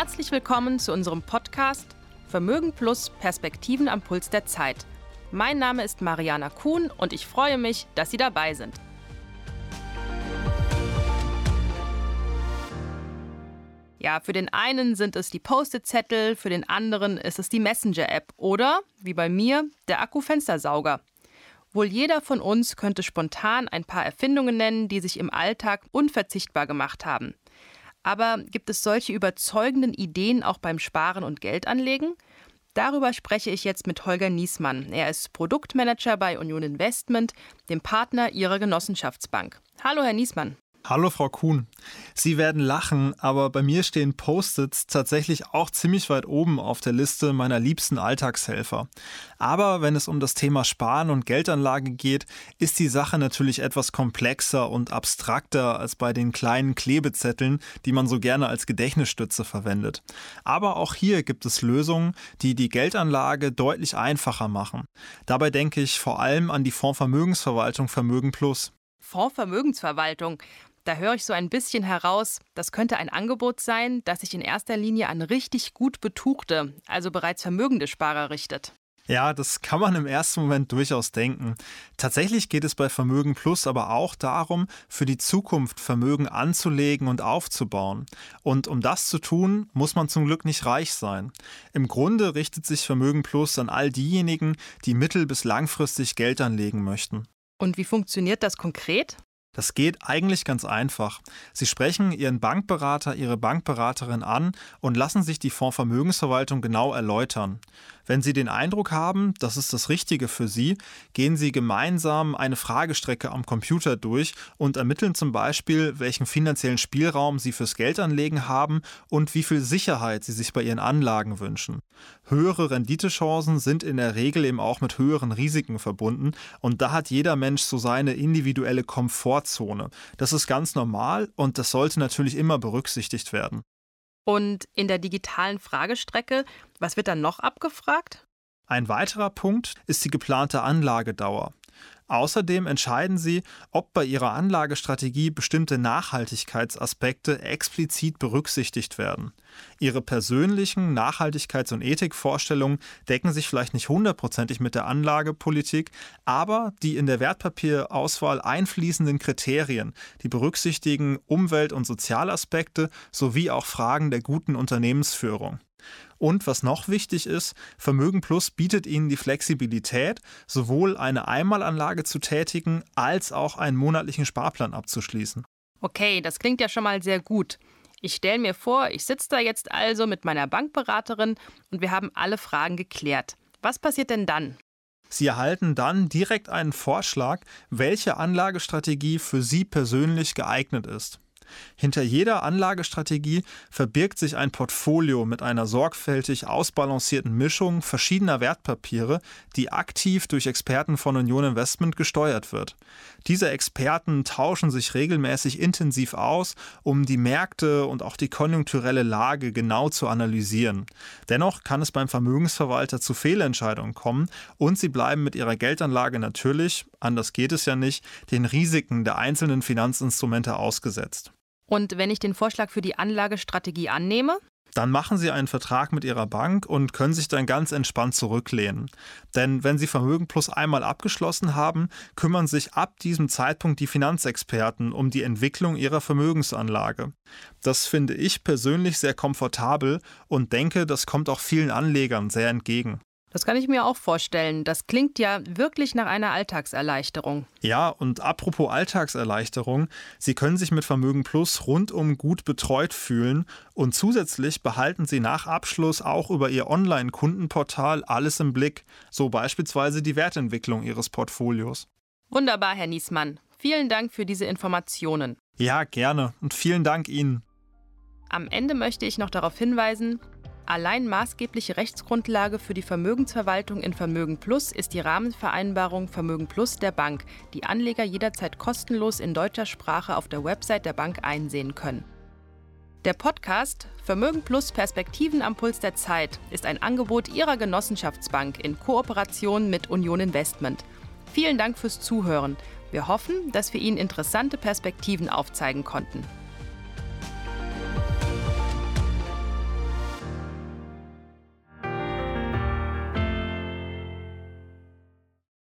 Herzlich willkommen zu unserem Podcast Vermögen Plus Perspektiven am Puls der Zeit. Mein Name ist Mariana Kuhn und ich freue mich, dass Sie dabei sind. Ja, für den einen sind es die Post-it-Zettel, für den anderen ist es die Messenger-App oder, wie bei mir, der Akkufenstersauger. Wohl jeder von uns könnte spontan ein paar Erfindungen nennen, die sich im Alltag unverzichtbar gemacht haben. Aber gibt es solche überzeugenden Ideen auch beim Sparen und Geldanlegen? Darüber spreche ich jetzt mit Holger Niesmann. Er ist Produktmanager bei Union Investment, dem Partner Ihrer Genossenschaftsbank. Hallo, Herr Niesmann. Hallo Frau Kuhn. Sie werden lachen, aber bei mir stehen Post-its tatsächlich auch ziemlich weit oben auf der Liste meiner liebsten Alltagshelfer. Aber wenn es um das Thema Sparen und Geldanlage geht, ist die Sache natürlich etwas komplexer und abstrakter als bei den kleinen Klebezetteln, die man so gerne als Gedächtnisstütze verwendet. Aber auch hier gibt es Lösungen, die die Geldanlage deutlich einfacher machen. Dabei denke ich vor allem an die Fondsvermögensverwaltung Vermögen Plus. Fondsvermögensverwaltung. Da höre ich so ein bisschen heraus, das könnte ein Angebot sein, das sich in erster Linie an richtig gut betuchte, also bereits vermögende Sparer richtet. Ja, das kann man im ersten Moment durchaus denken. Tatsächlich geht es bei Vermögen Plus aber auch darum, für die Zukunft Vermögen anzulegen und aufzubauen. Und um das zu tun, muss man zum Glück nicht reich sein. Im Grunde richtet sich Vermögen Plus an all diejenigen, die mittel- bis langfristig Geld anlegen möchten. Und wie funktioniert das konkret? Das geht eigentlich ganz einfach. Sie sprechen Ihren Bankberater, Ihre Bankberaterin an und lassen sich die Fondsvermögensverwaltung genau erläutern. Wenn Sie den Eindruck haben, das ist das Richtige für Sie, gehen Sie gemeinsam eine Fragestrecke am Computer durch und ermitteln zum Beispiel, welchen finanziellen Spielraum Sie fürs Geldanlegen haben und wie viel Sicherheit Sie sich bei Ihren Anlagen wünschen. Höhere Renditechancen sind in der Regel eben auch mit höheren Risiken verbunden und da hat jeder Mensch so seine individuelle Komfortzone. Das ist ganz normal und das sollte natürlich immer berücksichtigt werden. Und in der digitalen Fragestrecke, was wird dann noch abgefragt? Ein weiterer Punkt ist die geplante Anlagedauer. Außerdem entscheiden Sie, ob bei Ihrer Anlagestrategie bestimmte Nachhaltigkeitsaspekte explizit berücksichtigt werden. Ihre persönlichen Nachhaltigkeits- und Ethikvorstellungen decken sich vielleicht nicht hundertprozentig mit der Anlagepolitik, aber die in der Wertpapierauswahl einfließenden Kriterien, die berücksichtigen Umwelt- und Sozialaspekte sowie auch Fragen der guten Unternehmensführung. Und was noch wichtig ist, Vermögen Plus bietet Ihnen die Flexibilität, sowohl eine Einmalanlage zu tätigen, als auch einen monatlichen Sparplan abzuschließen. Okay, das klingt ja schon mal sehr gut. Ich stelle mir vor, ich sitze da jetzt also mit meiner Bankberaterin und wir haben alle Fragen geklärt. Was passiert denn dann? Sie erhalten dann direkt einen Vorschlag, welche Anlagestrategie für Sie persönlich geeignet ist. Hinter jeder Anlagestrategie verbirgt sich ein Portfolio mit einer sorgfältig ausbalancierten Mischung verschiedener Wertpapiere, die aktiv durch Experten von Union Investment gesteuert wird. Diese Experten tauschen sich regelmäßig intensiv aus, um die Märkte und auch die konjunkturelle Lage genau zu analysieren. Dennoch kann es beim Vermögensverwalter zu Fehlentscheidungen kommen und sie bleiben mit ihrer Geldanlage natürlich, anders geht es ja nicht, den Risiken der einzelnen Finanzinstrumente ausgesetzt. Und wenn ich den Vorschlag für die Anlagestrategie annehme? Dann machen Sie einen Vertrag mit Ihrer Bank und können sich dann ganz entspannt zurücklehnen. Denn wenn Sie Vermögen Plus einmal abgeschlossen haben, kümmern sich ab diesem Zeitpunkt die Finanzexperten um die Entwicklung Ihrer Vermögensanlage. Das finde ich persönlich sehr komfortabel und denke, das kommt auch vielen Anlegern sehr entgegen. Das kann ich mir auch vorstellen. Das klingt ja wirklich nach einer Alltagserleichterung. Ja, und apropos Alltagserleichterung, Sie können sich mit Vermögen Plus rundum gut betreut fühlen und zusätzlich behalten Sie nach Abschluss auch über Ihr Online-Kundenportal alles im Blick, so beispielsweise die Wertentwicklung Ihres Portfolios. Wunderbar, Herr Niesmann. Vielen Dank für diese Informationen. Ja, gerne und vielen Dank Ihnen. Am Ende möchte ich noch darauf hinweisen, Allein maßgebliche Rechtsgrundlage für die Vermögensverwaltung in Vermögen Plus ist die Rahmenvereinbarung Vermögen Plus der Bank, die Anleger jederzeit kostenlos in deutscher Sprache auf der Website der Bank einsehen können. Der Podcast Vermögen Plus Perspektiven am Puls der Zeit ist ein Angebot Ihrer Genossenschaftsbank in Kooperation mit Union Investment. Vielen Dank fürs Zuhören. Wir hoffen, dass wir Ihnen interessante Perspektiven aufzeigen konnten.